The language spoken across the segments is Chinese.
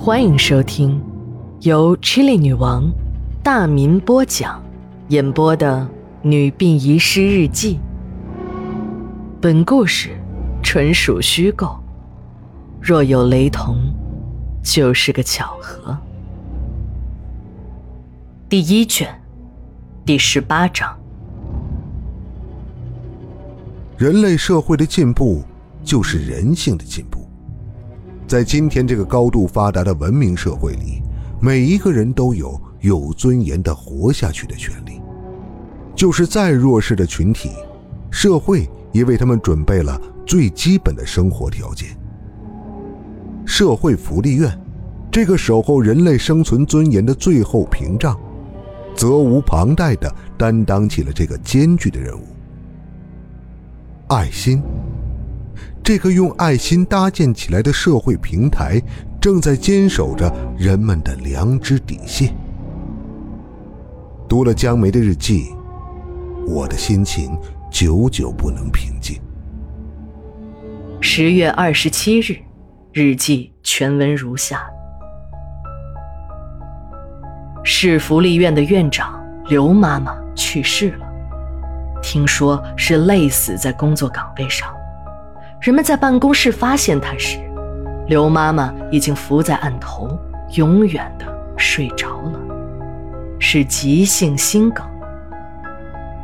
欢迎收听由 Chili 女王大民播讲、演播的《女病遗失日记》。本故事纯属虚构，若有雷同，就是个巧合。第一卷，第十八章。人类社会的进步，就是人性的进步。在今天这个高度发达的文明社会里，每一个人都有有尊严的活下去的权利。就是再弱势的群体，社会也为他们准备了最基本的生活条件。社会福利院，这个守候人类生存尊严的最后屏障，责无旁贷地担当起了这个艰巨的任务。爱心。这个用爱心搭建起来的社会平台，正在坚守着人们的良知底线。读了江梅的日记，我的心情久久不能平静。十月二十七日，日记全文如下：市福利院的院长刘妈妈去世了，听说是累死在工作岗位上。人们在办公室发现他时，刘妈妈已经伏在案头，永远的睡着了，是急性心梗。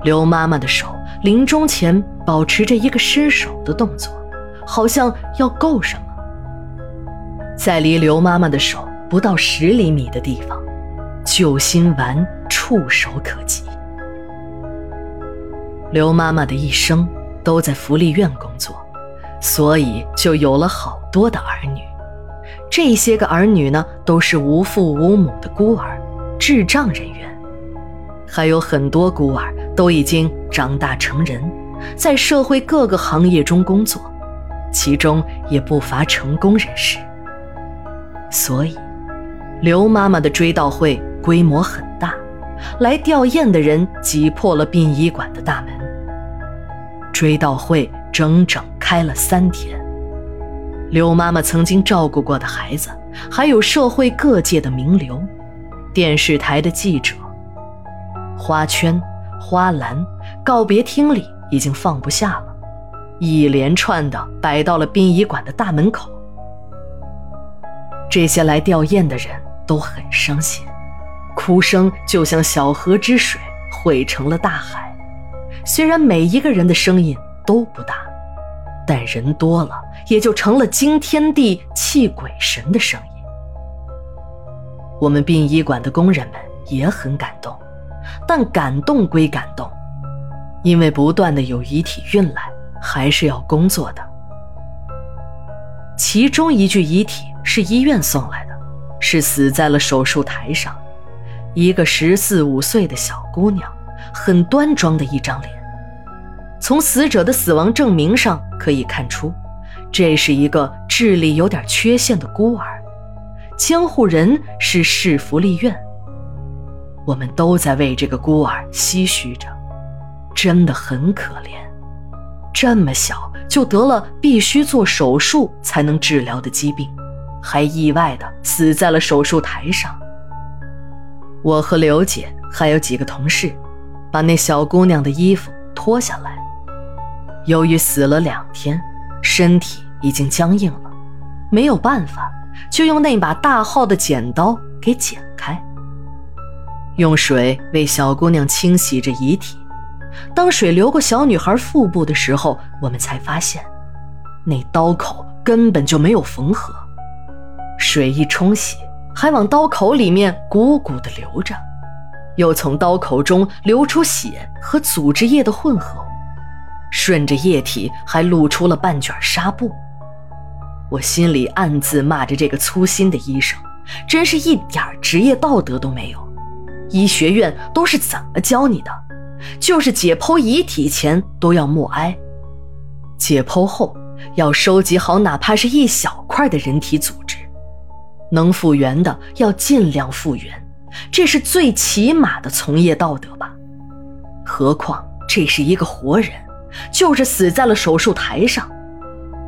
刘妈妈的手临终前保持着一个伸手的动作，好像要够什么。在离刘妈妈的手不到十厘米的地方，救心丸触手可及。刘妈妈的一生都在福利院工作。所以就有了好多的儿女，这些个儿女呢，都是无父无母的孤儿、智障人员，还有很多孤儿都已经长大成人，在社会各个行业中工作，其中也不乏成功人士。所以，刘妈妈的追悼会规模很大，来吊唁的人挤破了殡仪馆的大门。追悼会整整。开了三天，刘妈妈曾经照顾过的孩子，还有社会各界的名流，电视台的记者，花圈、花篮，告别厅里已经放不下了，一连串的摆到了殡仪馆的大门口。这些来吊唁的人都很伤心，哭声就像小河之水汇成了大海，虽然每一个人的声音都不大。但人多了，也就成了惊天地、泣鬼神的声音。我们殡仪馆的工人们也很感动，但感动归感动，因为不断的有遗体运来，还是要工作的。其中一具遗体是医院送来的，是死在了手术台上，一个十四五岁的小姑娘，很端庄的一张脸。从死者的死亡证明上可以看出，这是一个智力有点缺陷的孤儿，监护人是市福利院。我们都在为这个孤儿唏嘘着，真的很可怜，这么小就得了必须做手术才能治疗的疾病，还意外的死在了手术台上。我和刘姐还有几个同事，把那小姑娘的衣服脱下来。由于死了两天，身体已经僵硬了，没有办法，就用那把大号的剪刀给剪开。用水为小姑娘清洗着遗体。当水流过小女孩腹部的时候，我们才发现，那刀口根本就没有缝合。水一冲洗，还往刀口里面鼓鼓的流着，又从刀口中流出血和组织液的混合物。顺着液体还露出了半卷纱布，我心里暗自骂着这个粗心的医生，真是一点职业道德都没有。医学院都是怎么教你的？就是解剖遗体前都要默哀，解剖后要收集好哪怕是一小块的人体组织，能复原的要尽量复原，这是最起码的从业道德吧？何况这是一个活人。就是死在了手术台上，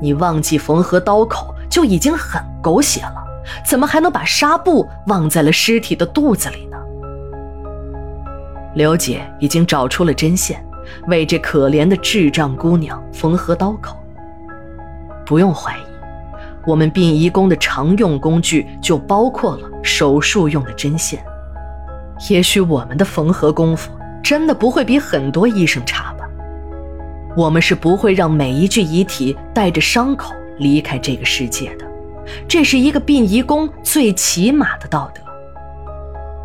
你忘记缝合刀口就已经很狗血了，怎么还能把纱布忘在了尸体的肚子里呢？刘姐已经找出了针线，为这可怜的智障姑娘缝合刀口。不用怀疑，我们殡仪工的常用工具就包括了手术用的针线。也许我们的缝合功夫真的不会比很多医生差？我们是不会让每一具遗体带着伤口离开这个世界的，这是一个殡仪工最起码的道德。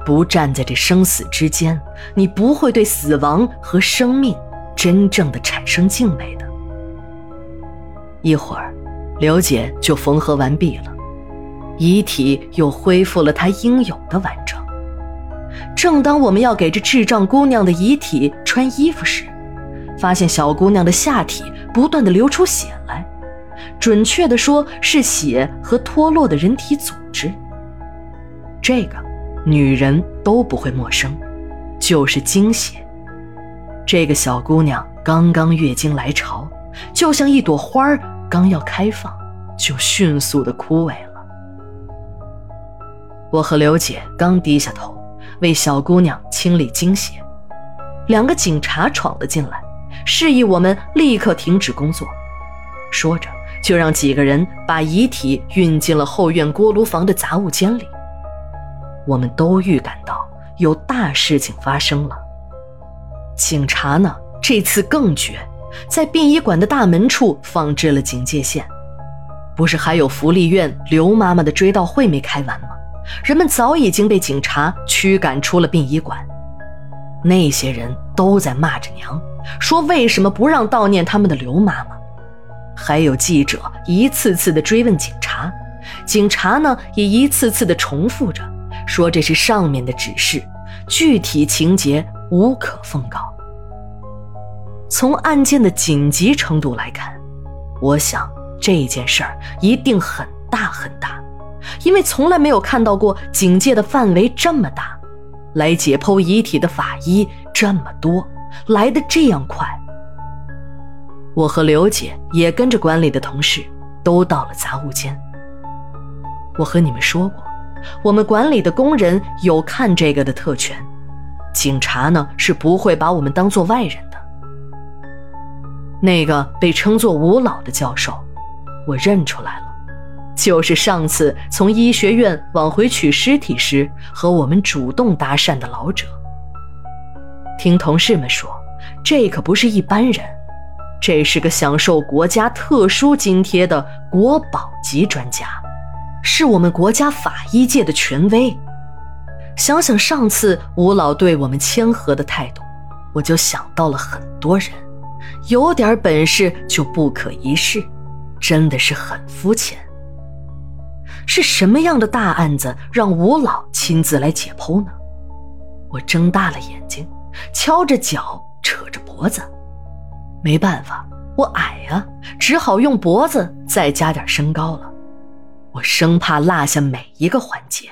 不站在这生死之间，你不会对死亡和生命真正的产生敬畏的。一会儿，刘姐就缝合完毕了，遗体又恢复了它应有的完整。正当我们要给这智障姑娘的遗体穿衣服时，发现小姑娘的下体不断的流出血来，准确的说是血和脱落的人体组织。这个女人都不会陌生，就是精血。这个小姑娘刚刚月经来潮，就像一朵花刚要开放，就迅速的枯萎了。我和刘姐刚低下头为小姑娘清理精血，两个警察闯了进来。示意我们立刻停止工作，说着就让几个人把遗体运进了后院锅炉房的杂物间里。我们都预感到有大事情发生了。警察呢，这次更绝，在殡仪馆的大门处放置了警戒线。不是还有福利院刘妈妈的追悼会没开完吗？人们早已经被警察驱赶出了殡仪馆。那些人都在骂着娘。说为什么不让悼念他们的刘妈妈？还有记者一次次的追问警察，警察呢也一次次的重复着，说这是上面的指示，具体情节无可奉告。从案件的紧急程度来看，我想这件事儿一定很大很大，因为从来没有看到过警戒的范围这么大，来解剖遗体的法医这么多。来的这样快，我和刘姐也跟着管理的同事都到了杂物间。我和你们说过，我们管理的工人有看这个的特权，警察呢是不会把我们当做外人的。那个被称作吴老的教授，我认出来了，就是上次从医学院往回取尸体时和我们主动搭讪的老者。听同事们说，这可不是一般人，这是个享受国家特殊津贴的国宝级专家，是我们国家法医界的权威。想想上次吴老对我们谦和的态度，我就想到了很多人，有点本事就不可一世，真的是很肤浅。是什么样的大案子让吴老亲自来解剖呢？我睁大了眼睛。敲着脚，扯着脖子，没办法，我矮呀，只好用脖子再加点身高了。我生怕落下每一个环节。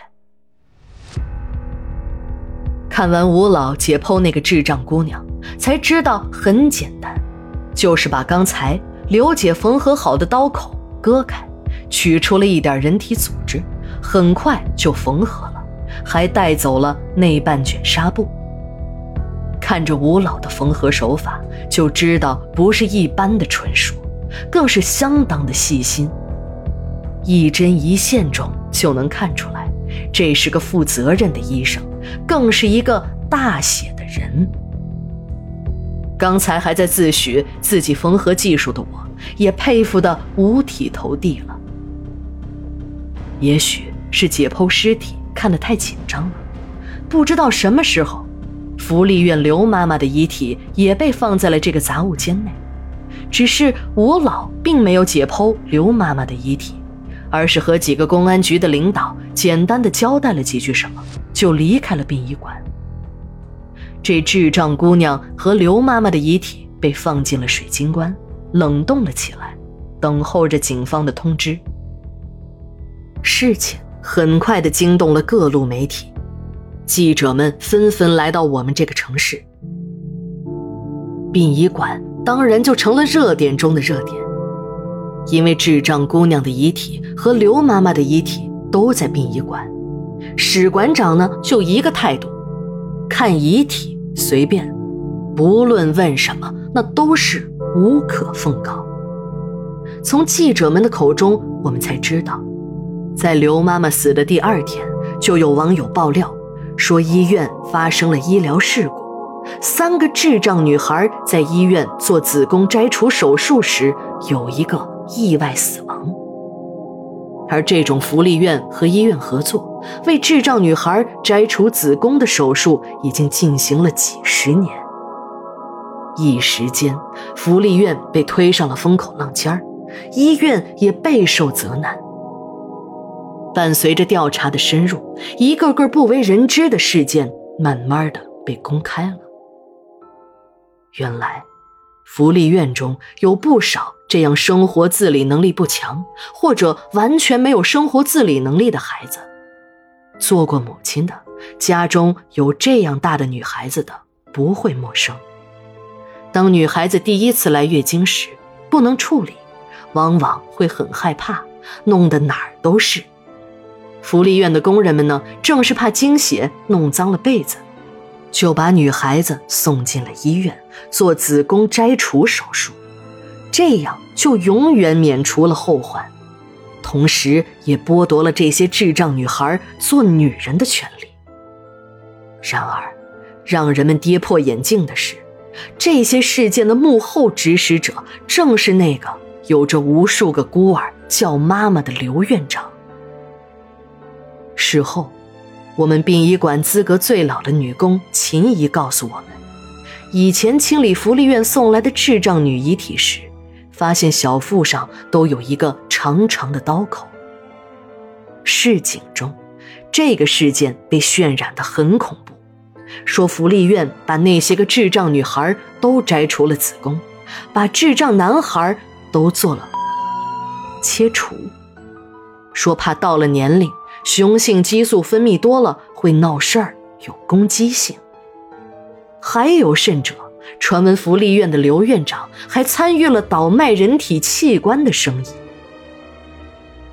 看完吴老解剖那个智障姑娘，才知道很简单，就是把刚才刘姐缝合好的刀口割开，取出了一点人体组织，很快就缝合了，还带走了那半卷纱布。看着吴老的缝合手法，就知道不是一般的纯熟，更是相当的细心。一针一线中就能看出来，这是个负责任的医生，更是一个大写的人。刚才还在自诩自己缝合技术的我，也佩服得五体投地了。也许是解剖尸体看得太紧张了，不知道什么时候。福利院刘妈妈的遗体也被放在了这个杂物间内，只是吴老并没有解剖刘妈妈的遗体，而是和几个公安局的领导简单的交代了几句什么，就离开了殡仪馆。这智障姑娘和刘妈妈的遗体被放进了水晶棺，冷冻了起来，等候着警方的通知。事情很快的惊动了各路媒体。记者们纷纷来到我们这个城市，殡仪馆当然就成了热点中的热点。因为智障姑娘的遗体和刘妈妈的遗体都在殡仪馆，史馆长呢就一个态度：看遗体随便，不论问什么，那都是无可奉告。从记者们的口中，我们才知道，在刘妈妈死的第二天，就有网友爆料说医院发生了医疗事故，三个智障女孩在医院做子宫摘除手术时有一个意外死亡。而这种福利院和医院合作为智障女孩摘除子宫的手术已经进行了几十年，一时间，福利院被推上了风口浪尖儿。医院也备受责难。伴随着调查的深入，一个个不为人知的事件慢慢的被公开了。原来，福利院中有不少这样生活自理能力不强，或者完全没有生活自理能力的孩子。做过母亲的，家中有这样大的女孩子的，不会陌生。当女孩子第一次来月经时，不能处理。往往会很害怕，弄得哪儿都是。福利院的工人们呢，正是怕惊血弄脏了被子，就把女孩子送进了医院做子宫摘除手术，这样就永远免除了后患，同时也剥夺了这些智障女孩做女人的权利。然而，让人们跌破眼镜的是，这些事件的幕后指使者正是那个。有着无数个孤儿叫妈妈的刘院长。事后，我们殡仪馆资格最老的女工秦姨告诉我们，以前清理福利院送来的智障女遗体时，发现小腹上都有一个长长的刀口。市井中，这个事件被渲染的很恐怖，说福利院把那些个智障女孩都摘除了子宫，把智障男孩。都做了切除，说怕到了年龄，雄性激素分泌多了会闹事儿，有攻击性。还有甚者，传闻福利院的刘院长还参与了倒卖人体器官的生意。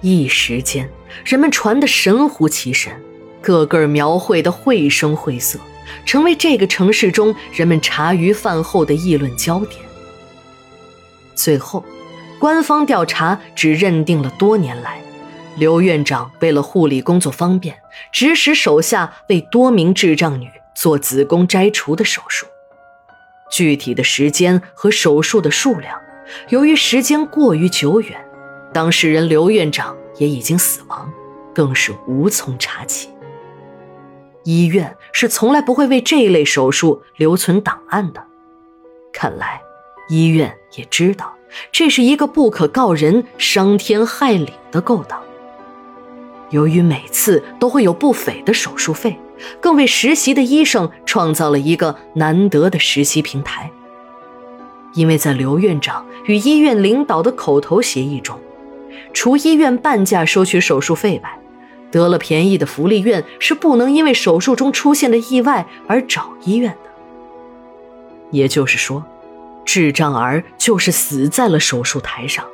一时间，人们传得神乎其神，个个描绘的绘声绘色，成为这个城市中人们茶余饭后的议论焦点。最后。官方调查只认定了多年来，刘院长为了护理工作方便，指使手下为多名智障女做子宫摘除的手术。具体的时间和手术的数量，由于时间过于久远，当事人刘院长也已经死亡，更是无从查起。医院是从来不会为这一类手术留存档案的。看来，医院也知道。这是一个不可告人、伤天害理的勾当。由于每次都会有不菲的手术费，更为实习的医生创造了一个难得的实习平台。因为在刘院长与医院领导的口头协议中，除医院半价收取手术费外，得了便宜的福利院是不能因为手术中出现的意外而找医院的。也就是说。智障儿就是死在了手术台上，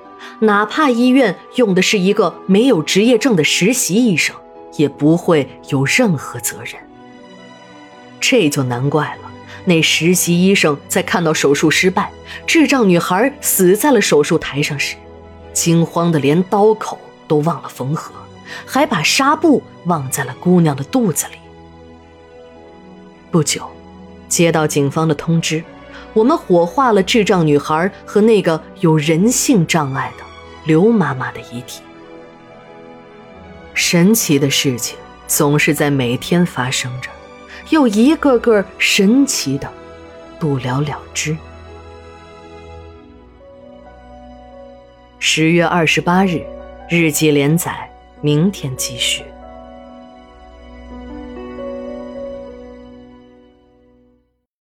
哪怕医院用的是一个没有执业证的实习医生，也不会有任何责任。这就难怪了，那实习医生在看到手术失败、智障女孩死在了手术台上时，惊慌的连刀口都忘了缝合，还把纱布忘在了姑娘的肚子里。不久，接到警方的通知。我们火化了智障女孩和那个有人性障碍的刘妈妈的遗体。神奇的事情总是在每天发生着，又一个个神奇的不了了之。十月二十八日，日记连载，明天继续。